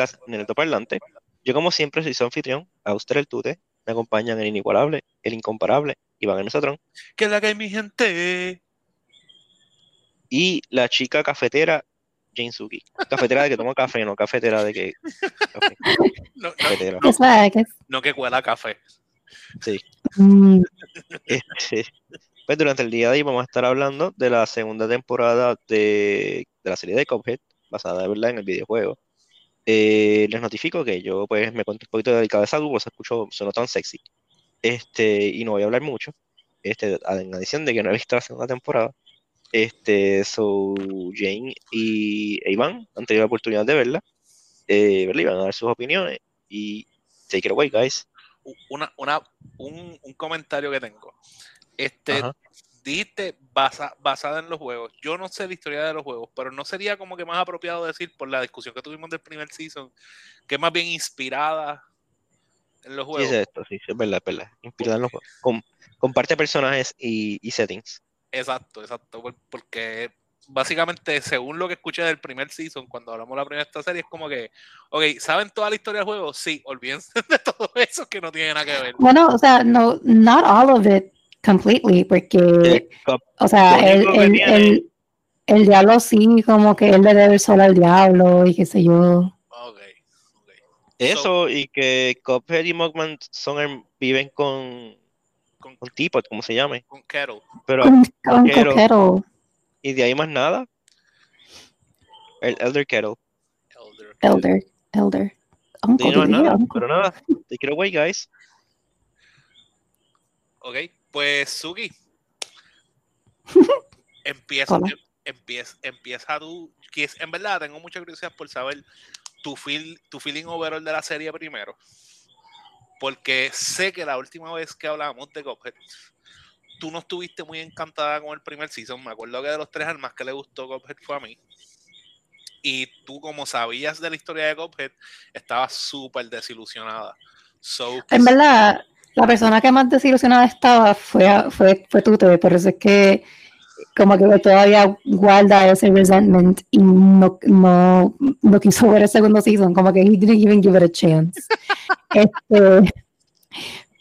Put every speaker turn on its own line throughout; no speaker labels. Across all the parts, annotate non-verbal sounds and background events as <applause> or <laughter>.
podcast Neto Parlante. Yo, como siempre, soy su anfitrión, usted el Tute. Me acompañan el inigualable, el incomparable, Iván Enesatrón.
¿Qué es la que hay, mi gente?
Y la chica cafetera, Jane Suki. Cafetera de que toma café, no cafetera de que. <laughs>
No, no, que cuela café.
Sí. Mm. Este, pues durante el día de hoy vamos a estar hablando de la segunda temporada de, de la serie de Cuphead, basada de verdad en el videojuego. Eh, les notifico que yo pues me conté un poquito de cabeza pues escucho, sueno tan sexy. Este, y no voy a hablar mucho. Este, en adición de que no he visto la segunda temporada. Este, so Jane y Iván han tenido la oportunidad de verla. Eh, verla y van a dar sus opiniones. Y take it away, guys.
Una, una, un, un comentario que tengo. Este, dijiste basa, basada en los juegos. Yo no sé la historia de los juegos, pero no sería como que más apropiado decir por la discusión que tuvimos del primer season, que es más bien inspirada en los juegos.
Sí, es esto, sí, es verdad, es verdad. Inspirada en los juegos. comparte personajes y, y, settings.
Exacto, exacto. Porque básicamente, según lo que escuché del primer season, cuando hablamos de la primera de esta serie, es como que, ok, ¿saben toda la historia del juego? Sí, olvídense <laughs> de todo eso que no tiene nada que ver.
Bueno, o sea, no, not all of it completely, porque, o sea, el, el, el, el, diablo sí, como que él le debe solo al diablo y qué sé yo.
Okay,
Eso y que Cophead y Mogman son viven con con, con Teapot, como se llame.
Con Kettle.
Pero,
con, con Kettle.
Y de ahí más nada. El Elder Kettle.
Elder. Elder.
Elder. nada, pero nada. Take it away, guys.
Ok, pues Suki. <laughs> empieza, em, empieza, empieza tú. En verdad, tengo mucha curiosidad por saber tu, feel, tu feeling overall de la serie primero. Porque sé que la última vez que hablábamos de Cuphead, tú no estuviste muy encantada con el primer season. Me acuerdo que de los tres al más que le gustó Cuphead fue a mí. Y tú, como sabías de la historia de Cuphead, estabas súper desilusionada.
en verdad, la persona que más desilusionada estaba fue, fue, fue tú, por eso es que como que todavía guarda ese resentment y no, no, no quiso ver el segundo season, como que he didn't even give it a chance. <laughs> este,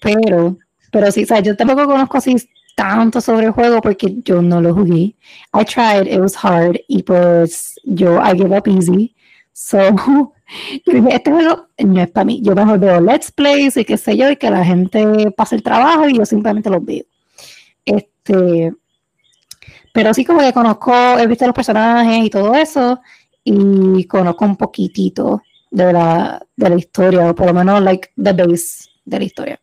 pero, pero sí, o sea, yo tampoco conozco así tanto sobre el juego porque yo no lo jugué. I tried, it was hard y pues yo I gave up easy. So, <laughs> yo dije, este juego no es para mí. Yo mejor veo Let's Plays y qué sé yo, y que la gente pase el trabajo y yo simplemente los veo. Este, pero sí como que conozco, he visto los personajes y todo eso, y conozco un poquitito de la, de la historia, o por lo menos like the base de la historia.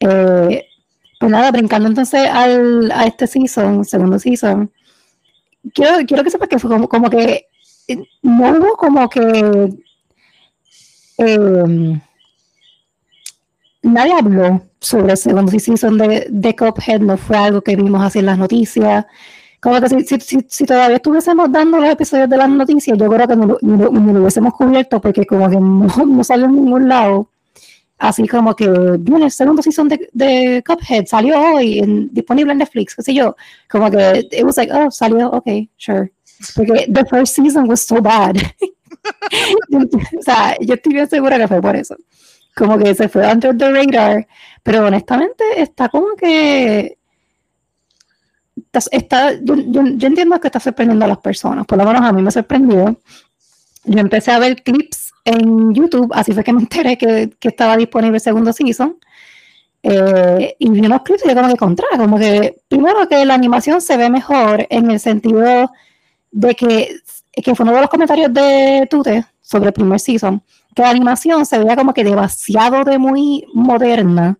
Eh, pues nada, brincando entonces al, a este season, segundo season, quiero, quiero que sepas que fue como, como que no hubo como que eh, nadie habló sobre el segundo season de, de Cuphead, no fue algo que vimos así en las noticias. Como que si, todavía estuviésemos dando los episodios de las noticias, yo creo que no, lo hubiésemos cubierto porque como que no, <laughs> no salió en ningún lado. Así como que viene el segundo season de, de Cuphead, salió hoy, disponible en Netflix, qué sé yo. Como que it was like, oh, salió, ok, sure. Porque the first season was so bad. <laughs> o sea, yo estoy bien segura que fue por eso. Como que se fue under the radar, pero honestamente está como que está, yo, yo, entiendo que está sorprendiendo a las personas, por lo menos a mí me sorprendió. Yo empecé a ver clips en YouTube, así fue que me enteré que, que estaba disponible el segundo season. Eh, y vi unos clips y yo como que contra, como que primero que la animación se ve mejor en el sentido de que, que fue uno de los comentarios de Tute sobre el primer season, que la animación se veía como que demasiado de muy moderna.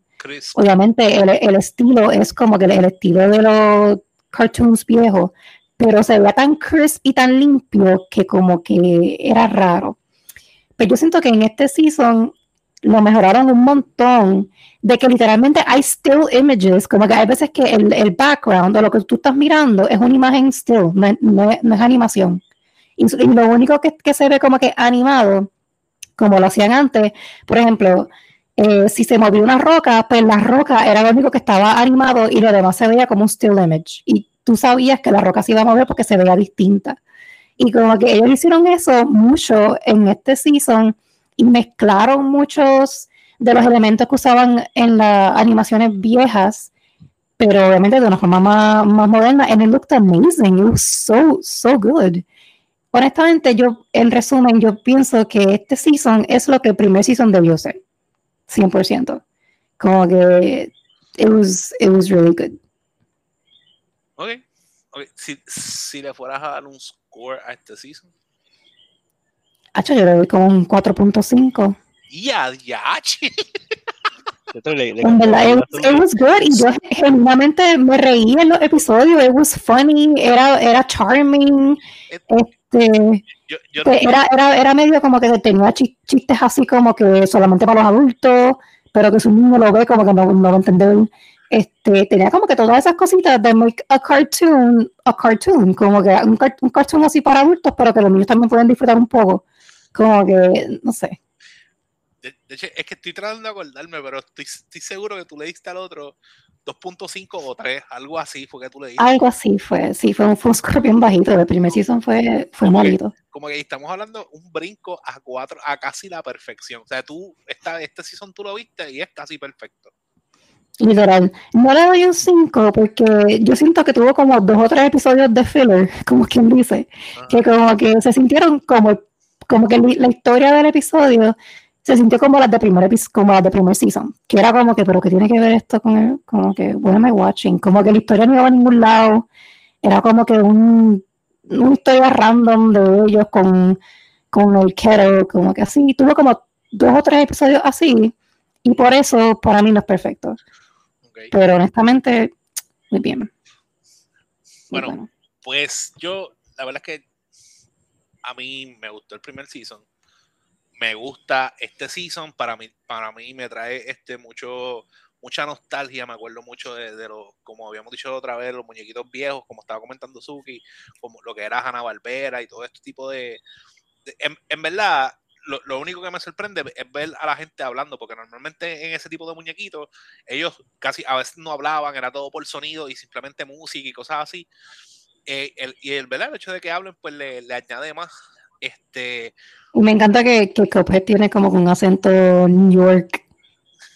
Obviamente el, el, estilo es como que el, estilo de los cartoons viejos, pero se veía tan crisp y tan limpio que como que era raro. Pero yo siento que en este season lo mejoraron un montón, de que literalmente hay still images, como que hay veces que el, el background o lo que tú estás mirando es una imagen still, no, no, es animación. Y, lo único que, que, se ve como que animado, como lo hacían antes, por ejemplo, eh, si se movió una roca, pues la roca era lo único que estaba animado y lo demás se veía como un still image. Y tú sabías que la roca se iba a mover porque se veía distinta. Y como que ellos hicieron eso mucho en este season y mezclaron muchos de los elementos que usaban en las animaciones viejas, pero obviamente de una forma más, más moderna. And it looked amazing. It was so, so good. Honestamente, yo, en resumen, yo pienso que este season es lo que el primer season debió ser. 100%. Como que it was, it was really good.
Ok. okay. Si, si le fueras a dar un score a este season.
Hacho, yo le doy como un 4.5.
Ya, ya.
en verdad, it was, it was, good y yo genuinamente me reí en los episodios, it was funny, era, era charming, este, yo, yo no era, era, era medio como que tenía chistes así como que solamente para los adultos, pero que su niño lo ve como que no, no va a entender. Este, tenía como que todas esas cositas de make a cartoon, a cartoon, como que un, un cartoon así para adultos, pero que los niños también pueden disfrutar un poco. Como que, no sé.
De, hecho, es que estoy tratando de acordarme, pero estoy, estoy seguro que tú le diste al otro 2.5 o 3, algo así fue que tú le diste.
Algo así fue, sí, fue un, fue un bien bajito. El primer season fue, fue
como
malito.
Que, como que estamos hablando un brinco a cuatro, a casi la perfección. O sea, tú, esta, este season tú lo viste y es casi perfecto.
Literal. No le doy un 5 porque yo siento que tuvo como dos o tres episodios de filler, <laughs> como quien dice, Ajá. que como que se sintieron como como que <laughs> la historia del episodio se sintió como las de primer como las de primer season, que era como que, pero que tiene que ver esto con el, como que, what am I watching? Como que la historia no iba a ningún lado, era como que un, una historia random de ellos con, con el kettle, como que así, tuvo como dos o tres episodios así, y por eso para mí no es perfecto. Okay. Pero honestamente, muy bien. Muy
bueno, bueno, pues yo, la verdad es que a mí me gustó el primer season. Me gusta este season. Para mí, para mí me trae este mucho, mucha nostalgia. Me acuerdo mucho de, de los, como habíamos dicho otra vez, los muñequitos viejos, como estaba comentando Suki, como lo que era Hanna Barbera y todo este tipo de. de en, en, verdad, lo, lo, único que me sorprende es ver a la gente hablando, porque normalmente en ese tipo de muñequitos, ellos casi a veces no hablaban, era todo por sonido y simplemente música y cosas así eh, el, y el, ¿verdad? el hecho de que hablen, pues le, le añade más. Este...
Y me encanta que, que Cuphead tiene como un acento New York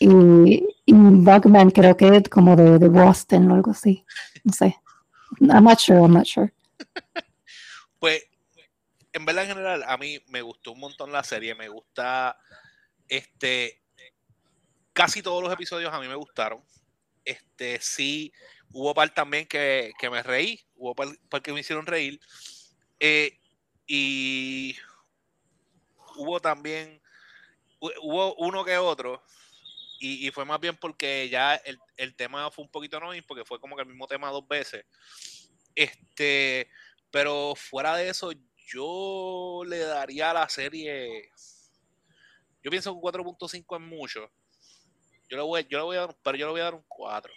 y, y Bugman creo que es como de, de, Boston o algo así. No sé. I'm not sure, I'm not sure. <laughs>
pues, en verdad, en general, a mí me gustó un montón la serie. Me gusta, este, casi todos los episodios a mí me gustaron. Este, sí, hubo par también que, que me reí, hubo par, par, que me hicieron reír. Eh, y hubo también, hubo uno que otro, y, fue más bien porque ya el, el, tema fue un poquito annoying, porque fue como que el mismo tema dos veces. Este, pero fuera de eso, yo le daría a la serie, yo pienso que un 4.5 es mucho. Yo le voy, yo le voy a dar, pero yo le voy a dar un 4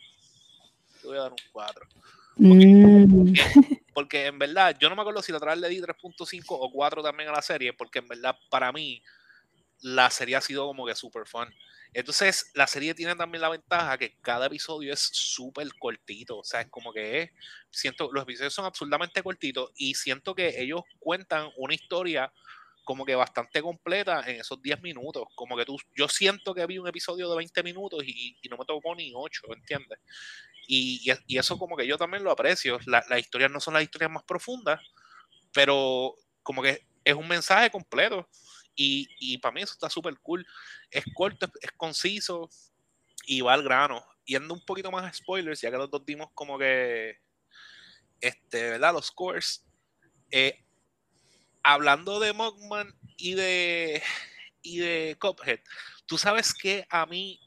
te voy a dar un 4. Porque, mm. porque, <laughs> porque, en verdad, yo no me acuerdo si la otra vez le di 3.5 o 4 también a la serie, porque en verdad, para mí, la serie ha sido como que super fun. Entonces, la serie tiene también la ventaja que cada episodio es súper cortito. O sea, es como que es. Siento, los episodios son absolutamente cortitos y siento que ellos cuentan una historia como que bastante completa en esos 10 minutos. Como que tú, yo siento que vi un episodio de 20 minutos y, y no me tocó ni 8, ¿entiendes? Y, eso como que yo también lo aprecio. Las la historias no son las historias más profundas, pero como que es un mensaje completo. Y, para mí eso está súper cool. Es corto, es, conciso y va al grano. Yendo un poquito más a spoilers, ya que los dos dimos como que, este, ¿verdad? Los scores. Eh, hablando de Mogman y de, y de Cuphead, tú sabes que a mí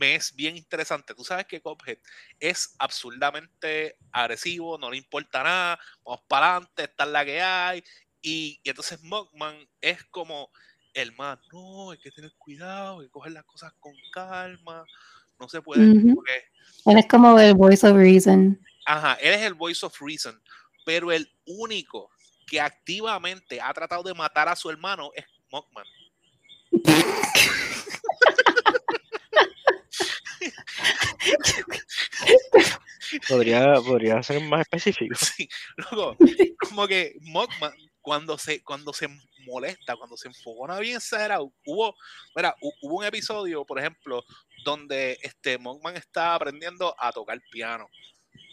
me es bien interesante. Tú sabes que Cophead es absurdamente agresivo, no le importa nada, vamos para adelante, esta es la que hay. Y, y entonces Mogman es como el más, no, hay que tener cuidado, hay que coger las cosas con calma, no se puede. Uh
-huh. porque... Él es como el voice of reason.
Ajá, él es el voice of reason, pero el único que activamente ha tratado de matar a su hermano es Mogman. <laughs>
Podría, podría ser más específico. <laughs>
Sí, luego, como que Mockman, cuando se, cuando se molesta, cuando se enfogona bien hubo, mira, hu- hubo un episodio, por ejemplo, donde este Mockman está aprendiendo a tocar piano.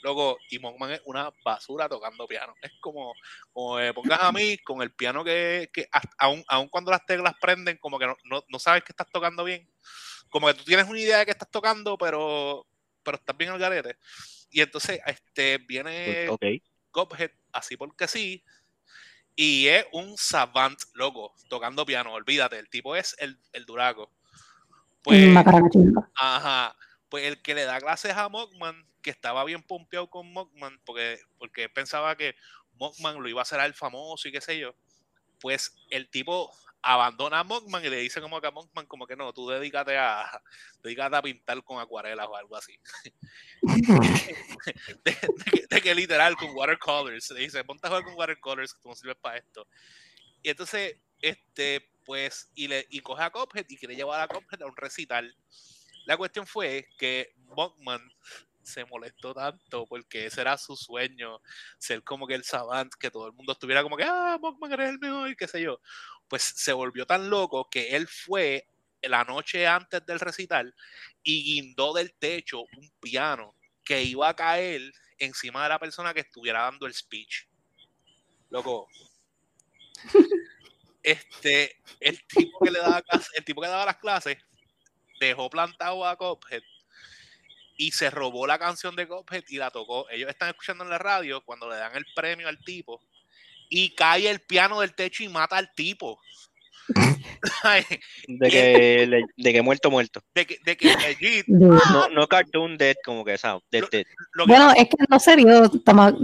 Luego, y Mockman es una basura tocando piano. Es como, como pongas a mí con el piano que, que aun, aun cuando las teclas prenden, como que no, no, no sabes que estás tocando bien. Como que tú tienes una idea de que estás tocando, pero, pero estás bien al garete. Y entonces este, viene
Ok.
Cuphead, así porque sí. Y es un savant, loco, tocando piano. Olvídate, el tipo es el, el duraco. Pues,
Mm,
ajá. Pues el que le da clases a Mockman, que estaba bien pompeado con Mockman, porque, porque pensaba que Mockman lo iba a hacer al famoso y qué sé yo. Pues el tipo abandona a Mockman y le dice como que a Mockman, como que no, tú dedícate a, dedícate a pintar con acuarelas o algo así <laughs> de, de que, de que literal con watercolors. Le dice, ponte a jugar con watercolors, que tú no sirves para esto. Y entonces, este, pues, y, le, y coge a Cuphead y quiere llevar a Cuphead a un recital. La cuestión fue que Mockman se molestó tanto porque ese era su sueño, ser como que el savant, que todo el mundo estuviera como que, ah, Mockman eres el mejor, qué sé yo. Pues se volvió tan loco que él fue la noche antes del recital y guindó del techo un piano que iba a caer encima de la persona que estuviera dando el speech. Loco. Este, el tipo que le daba el tipo que daba las clases dejó plantado a Cophead y se robó la canción de Cophead y la tocó. Ellos están escuchando en la radio cuando le dan el premio al tipo y cae el piano del techo y mata al tipo. <laughs>
De que, de que muerto, muerto.
de que, de que legit, <laughs>
No, no cartoon dead, como que, ¿sabes? Dead, dead.
lo que
Bueno, es que no se vio,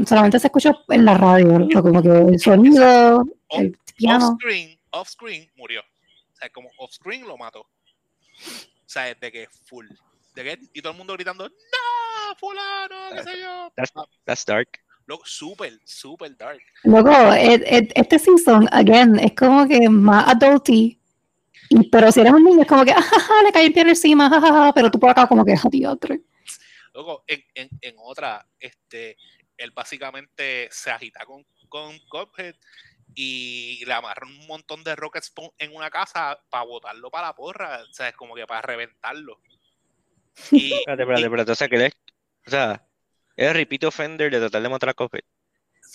solamente se escuchó en la radio, ¿no? como que el sonido, el piano.
off screen, off screen murió. O sea, como off screen lo mató. O sea, de que full. De y todo el mundo gritando, ¡No! ¡Fulano! ¿Qué sé yo?
That's dark.
Loco, súper, súper dark.
Luego, e- e- este season, again, es como que más adulty. Y, pero si eres un niño, es como que, ajaja, le cae el piano encima, jajaja, pero tú por acá como que, diatre.
Luego, en, en, en otra, este, él básicamente se agita con, con Cuphead y le amarra un montón de rockets en una casa para botarlo para la porra. O sea, es como que para reventarlo. Y, <laughs>
Espérate, espérate, espérate. O sea, que él es, o sea, es el repeat offender de tratar de matar a Cuphead.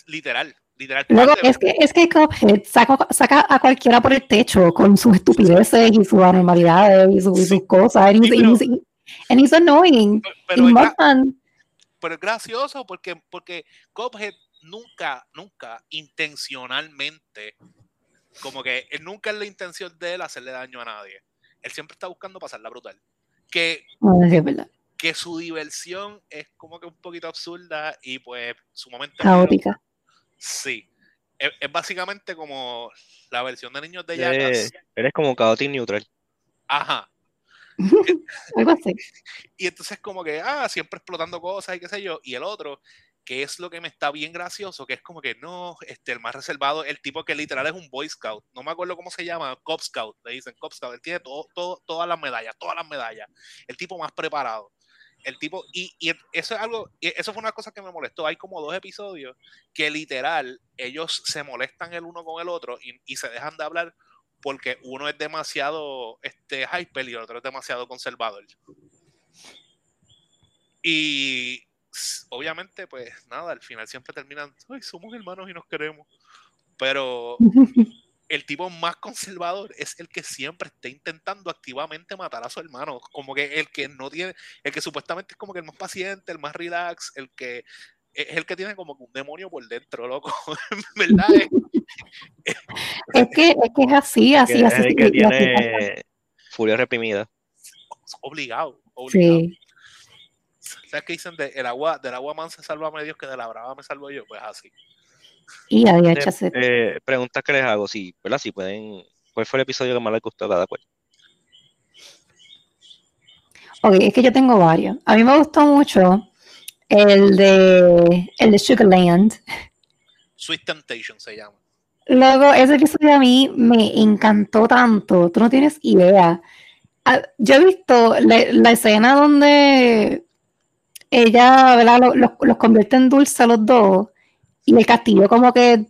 literal, literal.
Luego, es que, es que Cuphead saca, saca a cualquiera por el techo con sus estupideces y sus anormalidades y, su- y sus cosas. And he's,
Sí, pero-
and he's- and he's annoying.
pero
y
es pero es gracioso porque, porque Cuphead nunca, nunca intencionalmente, como que él nunca es la intención de él hacerle daño a nadie. Él siempre está buscando pasarla brutal. Que,
no, es verdad,
que su diversión es como que un poquito absurda y pues sumamente
caótica.
Sí. Es, es básicamente como la versión de niños de
Eh,
Jackass.
eres como chaotic neutral.
Ajá. <laughs>
Algo así.
Y entonces como que, ah, siempre explotando cosas y qué sé yo. Y el otro, que es lo que me está bien gracioso, que es como que no, este, el más reservado, el tipo que literal es un Boy Scout. No me acuerdo cómo se llama, Cop Scout, le dicen Cop Scout. Él tiene todo, todo, todas las medallas, todas las medallas. El tipo más preparado. El tipo, y, y eso es algo, eso fue una cosa que me molestó. Hay como dos episodios que literal ellos se molestan el uno con el otro y, se dejan de hablar porque uno es demasiado este, hyper y el otro es demasiado conservador. Y obviamente, pues nada, al final siempre terminan, ay, somos hermanos y nos queremos. Pero <laughs> el tipo más conservador es el que siempre está intentando activamente matar a su hermano. Como que el que no tiene, el que supuestamente es como que el más paciente, el más relax, el que es el que tiene como que un demonio por dentro, loco. <laughs> Es- <laughs>
Es que, es que es así, así,
que
así.
el que
y así pasa.
tiene furia reprimida.
obligado, obligado.
Sí.
¿Sabes qué dicen? De, el agua, del agua mansa salva Dios, que de la brava me salvo yo. Pues así.
Y
Eh,
échase.
eh, preguntas que les hago, si, ¿verdad? Si pueden, ¿cuál fue el episodio que más les gustó a cada cual?
Ok, es que yo tengo varios. A mí me gustó mucho el de, el de Sugarland.
Sweet Temptation se llama.
Luego, ese episodio a mí me encantó tanto, tú no tienes idea. Ah, Yo he visto la, la escena donde ella ¿verdad? Los, los, los convierte en dulce a los dos y el castillo como que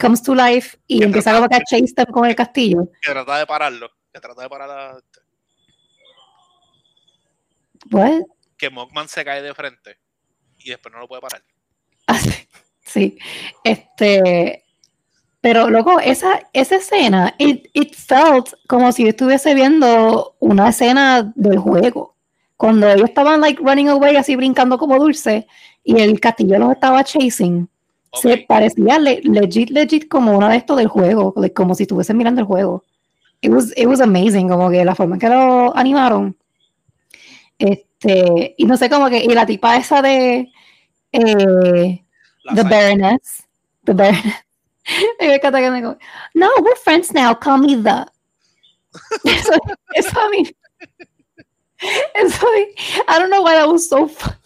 comes to life y
Que
empieza
trata-
como que a chase them con el castillo.
Que trata de pararlo. Que trata de parar a-
What?
Que Mockman se cae de frente. Y después no lo puede parar.
sí. Este. Pero luego, esa, esa escena, it, it felt como si yo estuviese viendo una escena del juego. Cuando ellos estaban like running away, así brincando como dulce, y el castillo los estaba chasing. Se parecía le- legit, legit como una de estos del juego, like, como si estuviesen mirando el juego. It was, it was amazing, como que la forma en que lo animaron. Este, y no sé, como que, y la tipa esa de eh, The Baroness, The Baroness. <laughs> No, we're friends now, call me the. <laughs> Eso, eso a mí. Eso a mí. I don't know why that was so funny. <laughs>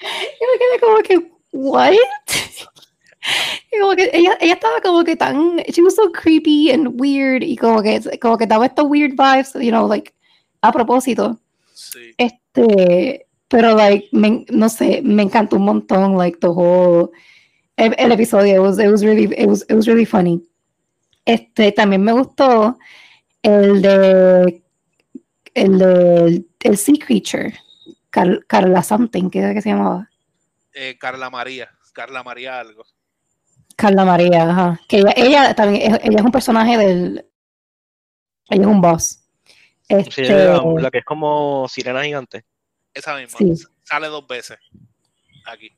Y me quedé como que, what? <laughs> Y como que ella, ella estaba como que tan, she was so creepy and weird y como que, como que daba estos weird vibes, you know, like, a propósito.
Sí.
Este, pero like, me- no sé, me encantó un montón, like, the whole, el, el episodio, it was, it was really, it was, it was really funny. Este, también me gustó el de, el de, el Sea Creature, Car- Carla Something, ¿qué era que se llamaba?
Eh, Carla María. Carla María algo.
Carla María, ajá. Que ella, ella también, es- ella es un personaje del, ella es un boss.
Sí,
Este,
la, la que es como sirena gigante.
Esa misma.
Sí.
Sale dos veces. Aquí.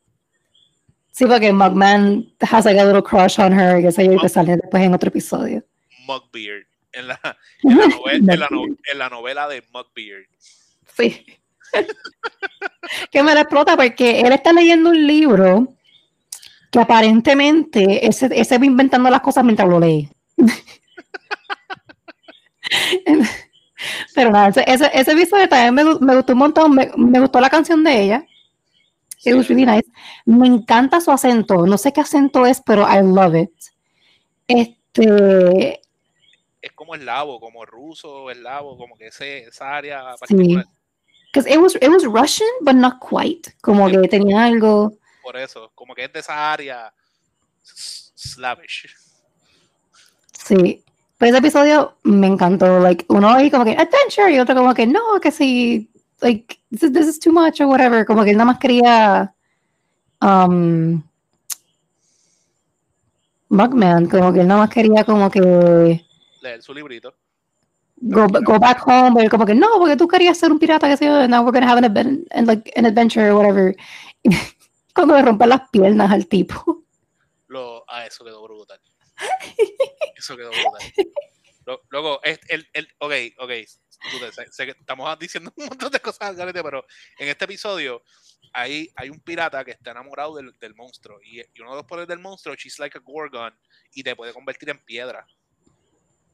sí, porque Mugman has like a little crush on her, que sé yo, y que sale después en otro episodio.
Mugbeard. En la, en la, novela, en la, de Mugbeard.
Sí. <laughs> que me la explota porque él está leyendo un libro que aparentemente ese, ese va inventando las cosas mientras lo lee. <laughs> Pero nada, ese, ese, episodio también me, me gustó un montón, me, me gustó la canción de ella. Me encanta su acento, no sé qué acento es, pero I love it. Este,
Es como eslavo, como ruso, eslavo, como que ese, esa área particular.
because it was, it was Russian, but not quite. Como que tenía algo.
Por eso, como que es de esa área slavish.
Sí. Pero ese episodio me encantó. Like, uno ahí como que adventure y otro como que no, que sí, like, this is, this is too much or whatever. Como que él nada más quería. Um, Mugman, como que él nada más quería como que
Leer su librito.
go, go back home, pero como que no, porque tú querías ser un pirata, que sé yo, now we're gonna have an, and, like, an adventure or whatever. <laughs> Cuando le rompen las piernas al tipo.
Lo, ah, eso quedó brutal. Eso quedó brutal. Lo- Luego, es- el, el, ok, ok. sé, sé que estamos diciendo un montón de cosas, pero en este episodio hay, hay un pirata que está enamorado del, del monstruo. Y, y uno de los poderes del monstruo, she's like a gorgon, y te puede convertir en piedra.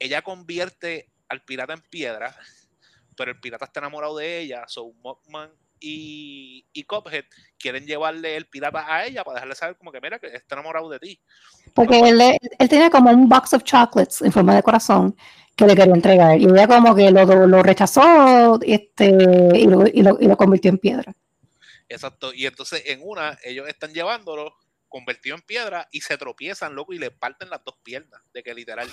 Ella convierte al pirata en piedra, pero el pirata está enamorado de ella. So Mockman y, y Cuphead quieren llevarle el pirata a ella para dejarle saber como que mira que está enamorado de ti.
Porque él, él tenía como un box of chocolates en forma de corazón que le quería entregar. Y ella como que lo, lo rechazó este, y, lo, y, lo, y lo convirtió en piedra.
Exacto. Y entonces en una, ellos están llevándolo convertido en piedra y se tropiezan, loco, y le parten las dos piernas, de que literal.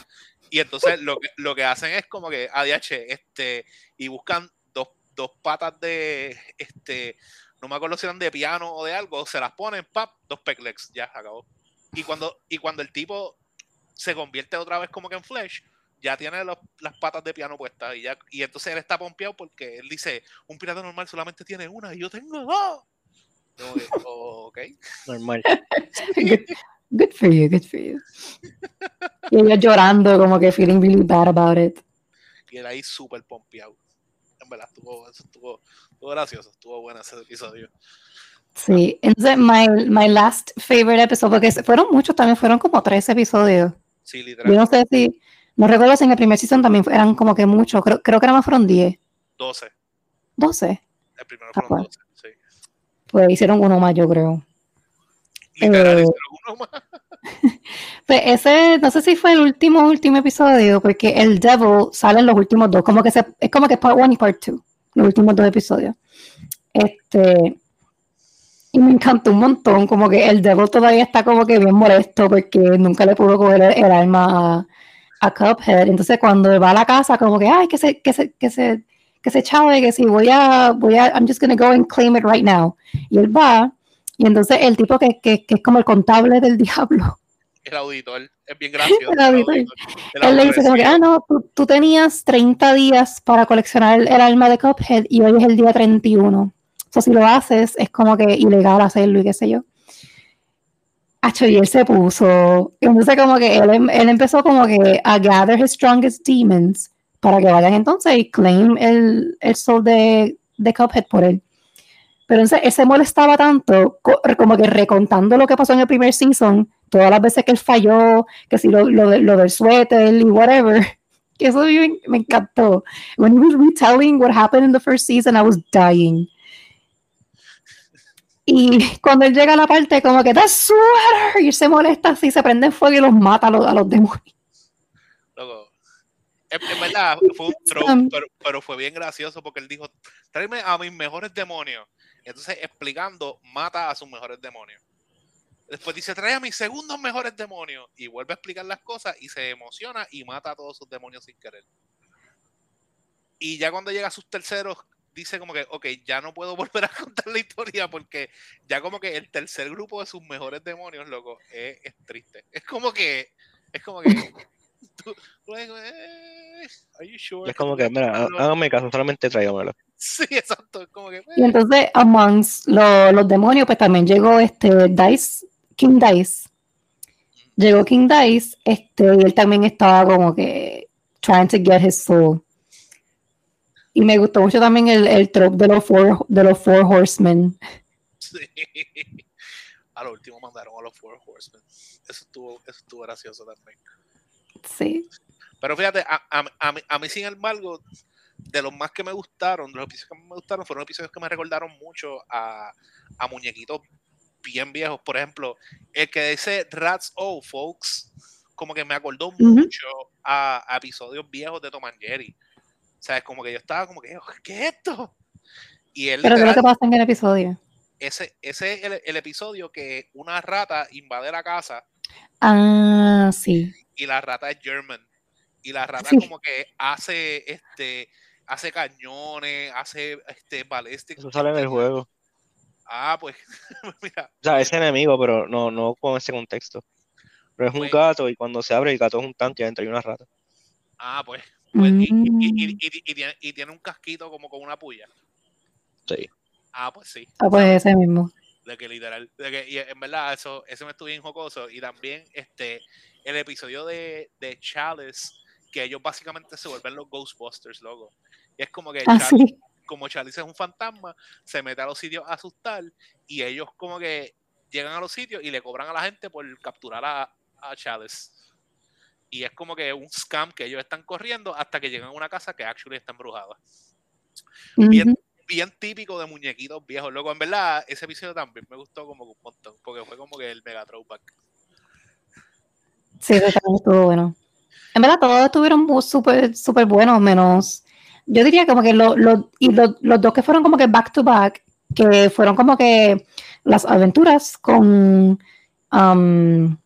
Y entonces lo que, lo que hacen es como que ADH, este, y buscan dos, dos patas de, este, no me acuerdo si eran de piano o de algo, se las ponen, pap, dos peglegs, ya, acabó. Y cuando, y cuando el tipo se convierte otra vez como que en Flash, ya tiene los- las patas de piano puestas y ya, y entonces él está pompeado porque él dice, un pirata normal solamente tiene una y yo tengo dos. Como que, "Oh, ok. <laughs>
Normal.
Good, good for you, good for you. Y ella llorando, como que feeling really bad about it.
Y él ahí súper pompeado. En verdad, estuvo, eso estuvo, estuvo gracioso, estuvo bueno ese episodio.
Sí, entonces my, my last favorite episode, porque fueron muchos también, fueron como tres episodios.
Sí,
Yo
literal,
no sé si, no recuerdo si en el primer season también eran como que muchos, creo, creo que nada más fueron 10,
12.
12.
El primero
Ah,
fueron
bueno.
12, sí.
Pues hicieron uno más, yo creo.
Literal,
Eh,
hicieron uno más. <laughs>
Pues ese, no sé si fue el último, último episodio, porque el Devil sale en los últimos dos, como que se, es como que part one y part two. los últimos dos episodios. Este, y me encantó un montón, como que el Devil todavía está como que bien molesto porque nunca le pudo coger el, el alma a, a, Cuphead. Entonces cuando va a la casa, como que, ay, que se, que se, que se, que se chave, que si voy a, voy a, I'm just gonna go and claim it right now. Y él va, y entonces el tipo que, que, que es como el contable del <laughs> diablo.
El auditor, es bien gracioso.
El auditor. El auditor él le dice como que, ah, no, tú, tú, tenías 30 días para coleccionar el, el alma de Cuphead y hoy es el día 31 sea, si lo haces, es como que ilegal hacerlo y qué sé yo. Acho, y él se puso. Entonces, como que él, él, empezó como que a gather his strongest demons para que vayan entonces y claim el, el soul de, de Cuphead por él. Pero entonces él se molestaba tanto, como que recontando lo que pasó en el primer season, todas las veces que él falló, que si lo, lo, del suéter y whatever, <laughs> que eso me, encantó. When he was retelling what happened in the first season, I was dying. Y cuando él llega a la parte, como que, ¡The sweater! Y se molesta así, se prende fuego y los mata a los, a los demonios.
En, verdad, fue un troll, pero, pero, fue bien gracioso porque él dijo: tráeme a mis mejores demonios. Entonces, explicando, mata a sus mejores demonios. Después dice: trae a mis segundos mejores demonios. Y vuelve a explicar las cosas y se emociona y mata a todos sus demonios sin querer. Y ya cuando llega a sus terceros, dice como que, ok, ya no puedo <laughs> volver a contar la historia porque ya como que el tercer grupo de sus mejores demonios, loco, es, es triste. Es como que, es como que... Tú,
eh, are you sure? Es como que, mira, hágame caso, solamente tráigamelo.
Sí, exacto. Como que,
y entonces, amongst los, los demonios, pues también llegó este Dice, King Dice. Llegó King Dice, este, y él también estaba como que trying to get his soul. Y me gustó mucho también el, el trope de los four, de los four horsemen.
Sí. <laughs> A lo último mandaron a los four horsemen. Eso estuvo, eso estuvo gracioso también.
Sí.
Pero fíjate, a, a, a, mí, a mí sin embargo, de los más que me gustaron, de los episodios que me gustaron, fueron episodios que me recordaron mucho a, muñequitos bien viejos. Por ejemplo, el que dice Rats Oh, folks, como que me acordó mucho a, episodios viejos de Tom and Jerry. O sea, es como que yo estaba como que, ¿qué es esto? Y él
Pero ¿qué que pasa en el episodio?
Ese, ese es el, el, episodio que una rata invade la casa.
Ah, sí.
Y la rata es German. Y la rata sí. como que hace este hace cañones, hace este ballistic.
Eso sale en el juego.
Ah, pues, <laughs>
mira. O sea, es enemigo, pero no, no con ese contexto. Pero es un pues gato y cuando se abre el gato es un tanque adentro hay una rata.
Ah, pues, pues, mm. y, y, y, tiene, y, tiene, un casquito como con una puya.
Sí.
Ah, pues sí.
Ah, pues ese mismo.
De que literal. De que, y en verdad, eso, eso me estuvo bien jocoso. Y también este el episodio de, de Chalice, que ellos básicamente se vuelven los Ghostbusters, loco. Y es como que
ah, Chalice, sí.
como Chalice es un fantasma, se mete a los sitios a asustar. Y ellos como que llegan a los sitios y le cobran a la gente por capturar a, a Chalice y es como que un scam que ellos están corriendo hasta que llegan a una casa que actually está embrujada. Uh -huh. Bien, típico de muñequitos viejos, loco. En verdad, ese episodio también me gustó como un montón, porque fue como que el mega throwback.
Sí, ese también estuvo bueno. En verdad, todos estuvieron súper, súper buenos, menos. Yo diría como que lo, lo, y lo, los dos que fueron como que back to back, que fueron como que las aventuras con. Um,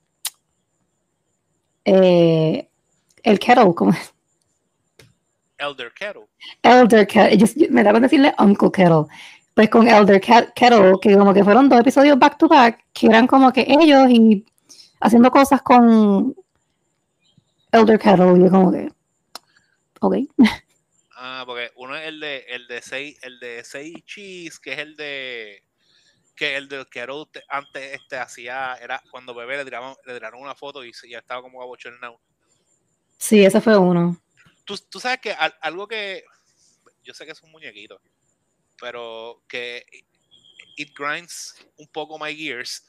eh, el Kettle, ¿cómo es?
Elder Kettle.
Elder Kettle, yo, me da con decirle Uncle Kettle. Pues con Elder Kettle, que como que fueron dos episodios back to back, que eran como que ellos y haciendo cosas con Elder Kettle, y yo como que, ok.
Ah, porque uno es el de el de seis, el de seis cheese, que es el de que el del Quero antes este hacía, era cuando bebé le tiraron, le tiraron una foto y ya estaba como abochornado.
Sí, ese fue uno.
Tú, tú sabes que algo que yo sé que es un muñequito, pero que it grinds un poco my gears.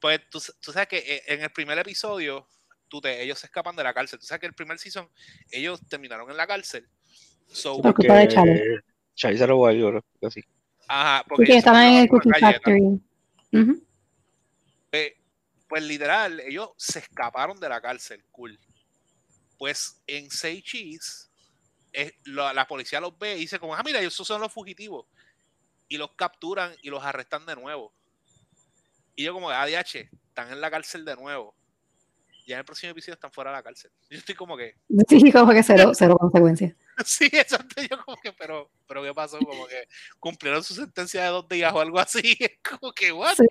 Pues tú, tú sabes que eh, en el primer episodio tú te, ellos se escapan de la cárcel. Tú sabes que el primer season ellos terminaron en la cárcel.
So, porque de
Charlie se robó yo así.
Ajá, porque
sí, estaban en el Cookie Factory. Uh -huh.
eh, pues literal, ellos se escaparon de la cárcel, cool. Pues en Say Cheese, es- la policía los ve y dice como, ah, mira, esos son los fugitivos. Y los capturan y los arrestan de nuevo. Y yo como, ADH, están en la cárcel de nuevo. Ya en el próximo episodio están fuera de la cárcel. Yo estoy como que, <laughs>
Sí, como que cero, cero consecuencias. <laughs>
sí, exacto. Yo como que, pero, pero ¿qué pasó? Como que cumplieron su sentencia de dos días o algo así. <laughs> Es como que, ¿what?
Sí.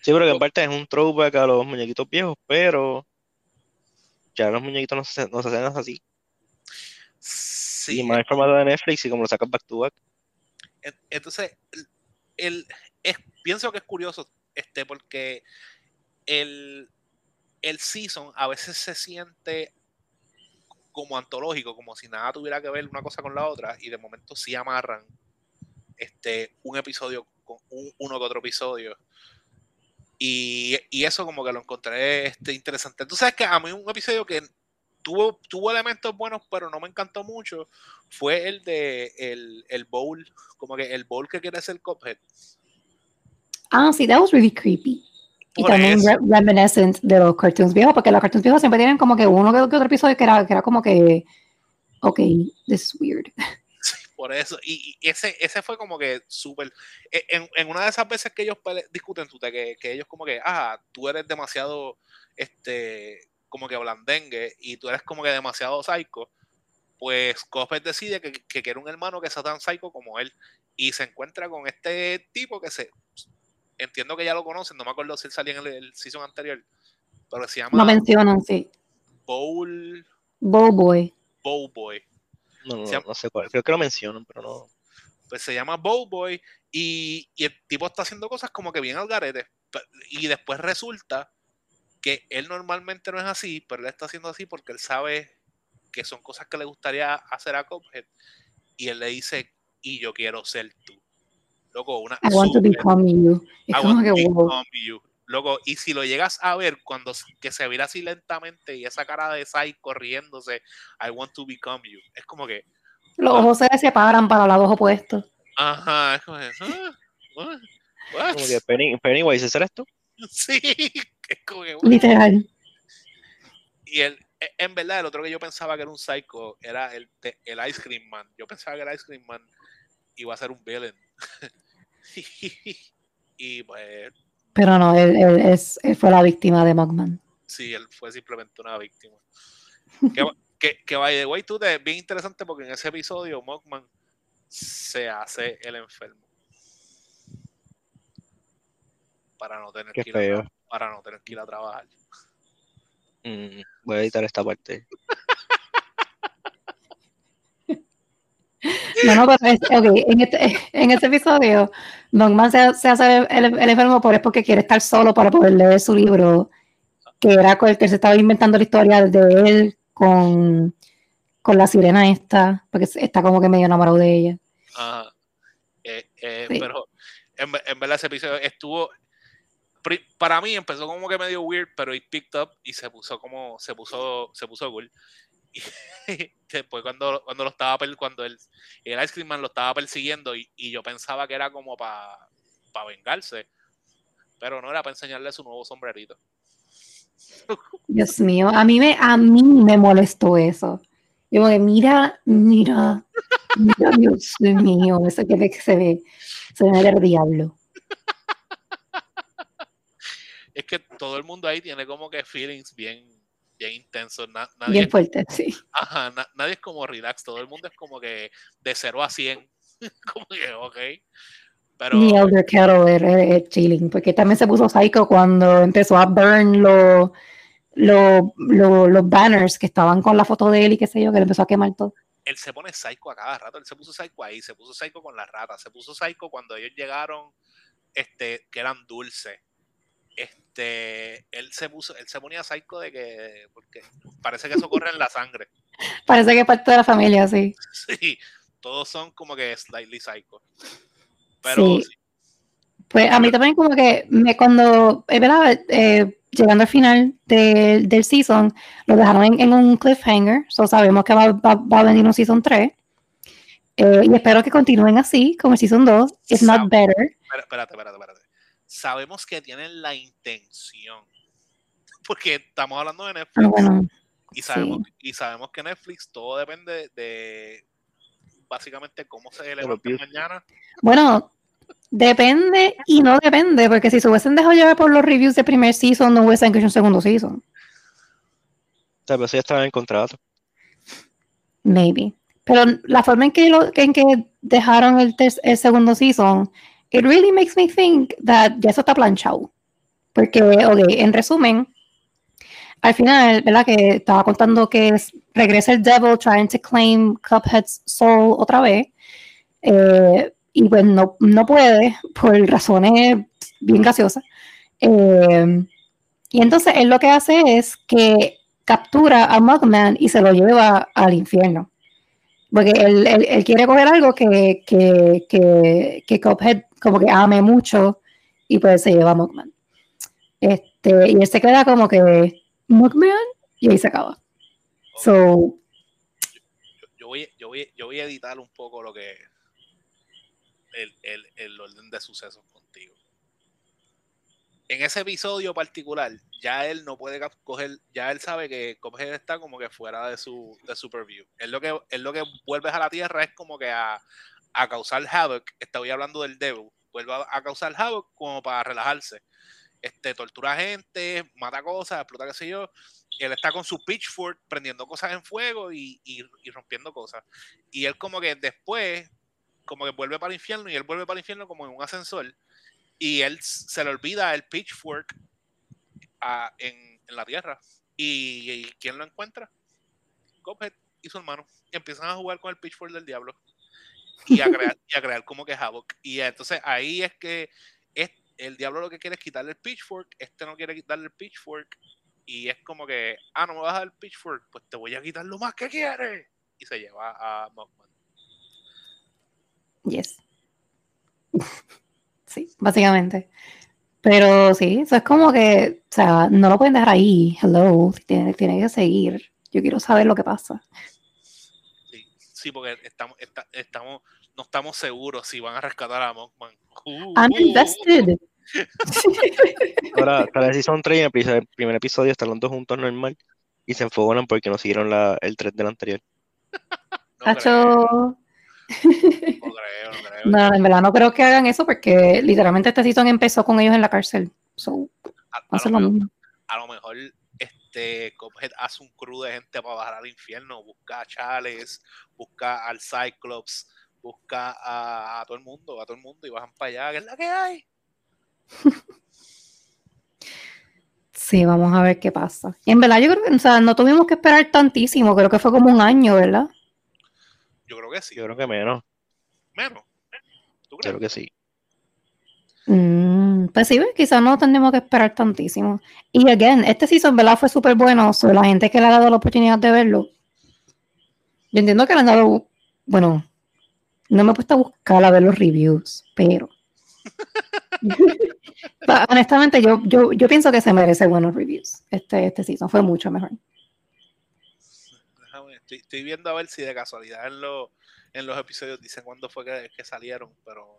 Sí, pero que en parte es un throwback a los muñequitos viejos, pero ya los muñequitos no se, no se hacen así.
Sí,
y más en formato de Netflix y como lo sacas back to back.
En- Entonces, el, el- es, pienso que es curioso este, porque el, el season a veces se siente como antológico, como si nada tuviera que ver una cosa con la otra, y de momento sí amarran este, un episodio con un- uno que otro episodio. Y, y eso como que lo encontré este, interesante. Tú sabes que a mí un episodio que tuvo, tuvo elementos buenos, pero no me encantó mucho, fue el de el, el bowl, como que el bowl que quiere ser Cuphead.
Ah, sí, that was really creepy. Y también re- reminiscent de los cartoons viejos, porque los cartoons viejos siempre tienen como que uno que, que otro episodio que era, que era como que, ok, this is weird. <laughs>
Por eso, y, y ese, ese fue como que súper. e- En, en una de esas veces que ellos discuten, tú, que, que ellos como que, ah, tú eres demasiado, este, como que blandengue y tú eres como que demasiado psycho, pues Cuphead decide que, que quiere un hermano que sea tan psycho como él y se encuentra con este tipo que se. Entiendo que ya lo conocen, no me acuerdo si él salía en el, el season anterior, pero se
No
llama
mencionan, sí.
Bowl,
Bow Boy.
Bowl Boy.
No, no,
llama-
no sé cuál. Creo que lo mencionan, pero no.
pues se llama Bowboy y, y el tipo está haciendo cosas como que bien al garete. Y después resulta que él normalmente no es así, pero él está haciendo así porque él sabe que son cosas que le gustaría hacer a Cuphead. Y él le dice, y yo quiero ser tú. Loco, una
I want to become you. Es
I want to become you. Loco, y si lo llegas a ver cuando que se vira así lentamente y esa cara de Sai corriéndose, I want to become you. Es como que,
Los ojos se separan para lados opuestos.
ajá, es como que, "Ah, what? What?"
Como que Penny, Pennywise, ¿es esto? <laughs>
Sí, es como que,
Literal.
Y el, e- en verdad, el otro que yo pensaba que era un psycho era el, de- el Ice Cream Man. Yo pensaba que el Ice Cream Man iba a ser un villain. <laughs> y pues,
Pero no, él, él es, él fue la víctima de Mugman.
sí, él fue simplemente una víctima. que, <laughs> que, que by the way, tú te bien interesante porque en ese episodio Mockman se hace el enfermo. Para no tener
Qué
que ir a
feo.
para no tener que ir a trabajar.
Mm, voy a editar esta parte. <laughs>
No, no, pero es, en, este, <laughs> en este episodio, Mugman se, se hace el, el enfermo por es porque quiere estar solo para poder leer su libro, que era con el que se estaba inventando la historia de él con, con la sirena esta, porque está como que medio enamorado de ella.
Ajá. Eh, eh,
Sí.
Pero en, en verdad ese episodio estuvo. Para mí empezó como que medio weird, pero it picked up y se puso como. Se puso, se puso cool. <laughs> Después cuando, cuando lo estaba cuando el, el Ice Cream Man lo estaba persiguiendo y, y yo pensaba que era como para vengarse. Pero no era para enseñarle su nuevo sombrerito. <laughs>
Dios mío, a mí me, a mí me molestó eso. Yo que mira, mira, mira, Dios mío, eso que se ve, se ve el diablo. <laughs>
Es que todo el mundo ahí tiene como que feelings bien, bien intensos. Na- nadie,
Bien fuerte, sí.
Ajá, na- nadie es como relax, todo el mundo es como que de 0 a 100. <laughs> como que, ok. Pero
Ni Elder Kettle es, es chilling, porque también se puso psycho cuando empezó a burn los lo, lo- los banners que estaban con la foto de él y qué sé yo, que le empezó a quemar todo.
él se pone psycho a cada rato. Él se puso psycho ahí, se puso psycho con las ratas, se puso psycho cuando ellos llegaron, este, que eran dulces. Este, él se puso, él se ponía psycho de que, porque parece que eso corre en la sangre. <laughs>
Parece que es parte de la familia, sí. <laughs>
Sí, todos son como que slightly psycho. Pero
Sí.
sí,
Pues a mí también como que me cuando, es verdad, eh, llegando al final de- del season, lo dejaron en, en un cliffhanger, so sabemos que va, va- va a venir un season 3. Eh, y espero que continúen así, como el season 2, if
Sab-
not better.
espérate, espérate, espérate. Sabemos que tienen la intención. <laughs> Porque estamos hablando de Netflix.
Ah, bueno,
Y sabemos, y sabemos que Netflix todo depende de básicamente cómo se levanta mañana.
Bueno, depende y no depende, porque si se hubiesen dejado llevar por los reviews de primer season, no hubiesen hecho un segundo season.
Tal vez ya estaba en contrato.
Maybe. Pero la forma en que, lo, en que dejaron el, el, segundo season, it really makes me think that ya eso está planchado. Porque, ok, en resumen, al final, ¿verdad? Que estaba contando que regresa el Devil trying to claim Cuphead's soul otra vez. Eh, y pues no, no, puede por razones bien graciosas. Eh, y entonces él lo que hace es que captura a Mugman y se lo lleva al infierno. Porque él, él, quiere coger algo que, que, que, que, Cuphead como que ame mucho y pues se lleva a Mugman. Este, y él se queda como que Mugman y ahí se acaba. So,
yo, voy, yo, voy, yo voy a editar un poco lo que el, el, el orden de sucesos contigo. En ese episodio particular, ya él no puede coger, ya él sabe que Cuphead está como que fuera de su, de su purview. Él lo que, él lo que vuelves a la Tierra es como que a, a causar havoc. Estoy hablando del Devil. Vuelve a, a causar havoc como para relajarse este, tortura gente, mata cosas, explota qué sé yo. Él está con su pitchfork prendiendo cosas en fuego y, rompiendo cosas. Y él como que después, como que vuelve para el infierno y él vuelve para el infierno como en un ascensor. Y él se le olvida el pitchfork en, la tierra. Y, ¿quién lo encuentra? Cophead y su hermano. Y empiezan a jugar con el pitchfork del diablo. Y a crear, como que Havoc. Y entonces ahí es que el diablo lo que quiere es quitarle el pitchfork, este no quiere quitarle el pitchfork, y es como que, ah, no me vas a dar el pitchfork, pues te voy a quitar lo más que quieres. Y se lleva a Mockman.
Yes. <laughs> sí, básicamente. Pero sí, eso es como que, o sea, no lo pueden dejar ahí, hello, tiene, tiene que seguir. Yo quiero saber lo que pasa.
Sí, porque estamos, estamos, no estamos seguros si van a rescatar a Mockman.
Uh, I'm invested. <laughs>
Ahora, tal vez si son tres y el primer episodio están los dos juntos normal y se enfocan porque no siguieron la, el 3 del anterior. <laughs> <laughs>
no, creo. no, en verdad no creo que hagan eso porque literalmente este season empezó con ellos en la cárcel.
a, lo mejor, a, lo mejor, este hace un crew de gente para bajar al infierno, busca a Chales, busca al Cyclops, busca a, todo el mundo, a todo el mundo y bajan para allá, que es la que hay. <laughs>
Sí, vamos a ver qué pasa. en verdad, yo creo que o sea, no tuvimos que esperar tantísimo, creo que fue como un año, ¿verdad?
Yo creo que sí.
Yo creo que menos.
¿Menos?
¿Tú crees? Creo que sí.
Mm, pues sí, quizás no tenemos que esperar tantísimo. Y again, este season, ¿verdad? Fue súper bueno. Sobre la gente que le ha dado la oportunidad de verlo. Yo entiendo que le han dado, bueno, no me he puesto a buscar a ver los reviews, pero <laughs> honestamente yo, yo, yo pienso que se merece buenos reviews. Este, este season fue mucho mejor.
Estoy, viendo a ver si de casualidad en, en los episodios dicen cuándo fue que, salieron, pero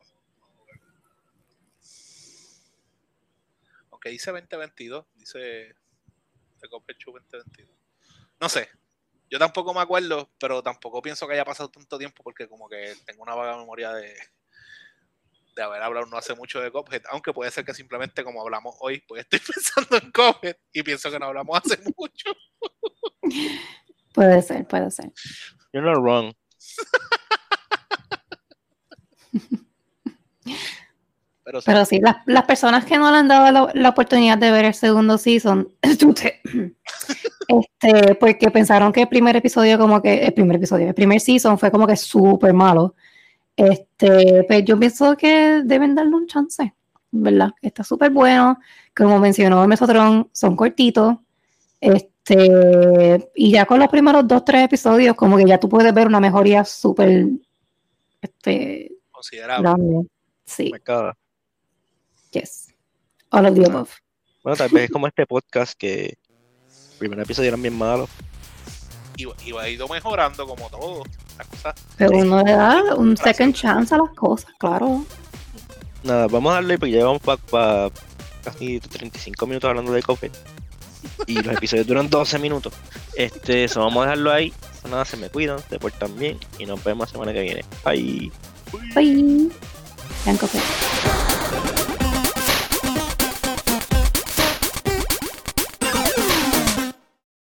aunque dice 2022, dice de 2022. No sé, yo tampoco me acuerdo, pero tampoco pienso que haya pasado tanto tiempo porque como que tengo una vaga memoria de, de haber hablado no hace mucho de Cophead, aunque puede ser que simplemente como hablamos hoy, pues estoy <laughs> pensando en Cophead y pienso que no hablamos hace mucho.
Puede ser, puede ser.
You're not wrong. <laughs>
Pero sí, las, personas que no le han dado la, oportunidad de ver el segundo season, <clears throat> este, porque pensaron que el primer episodio, como que, el primer episodio, el primer season fue como que súper malo. Este, pues yo pienso que deben darle un chance, ¿verdad? Está súper bueno. Como mencionó el Mesotron, son cortitos. Este, y ya con los primeros dos, tres episodios, como que ya tú puedes ver una mejoría súper este,
considerable.
Sí. Yes. All of the above.
Bueno, tal vez es como este podcast que el primer episodio eran bien malos.
Y, y ha ido mejorando como todo.
Pero uno le da un second chance a las cosas, claro.
Nada, vamos a darle porque llevamos para casi 35 minutos hablando de Coffee. Y los episodios duran 12 minutos. Este, eso vamos a dejarlo ahí. Pues nada, se me cuidan, se portan bien y nos vemos la semana que viene. Bye.
Bye. Coquete.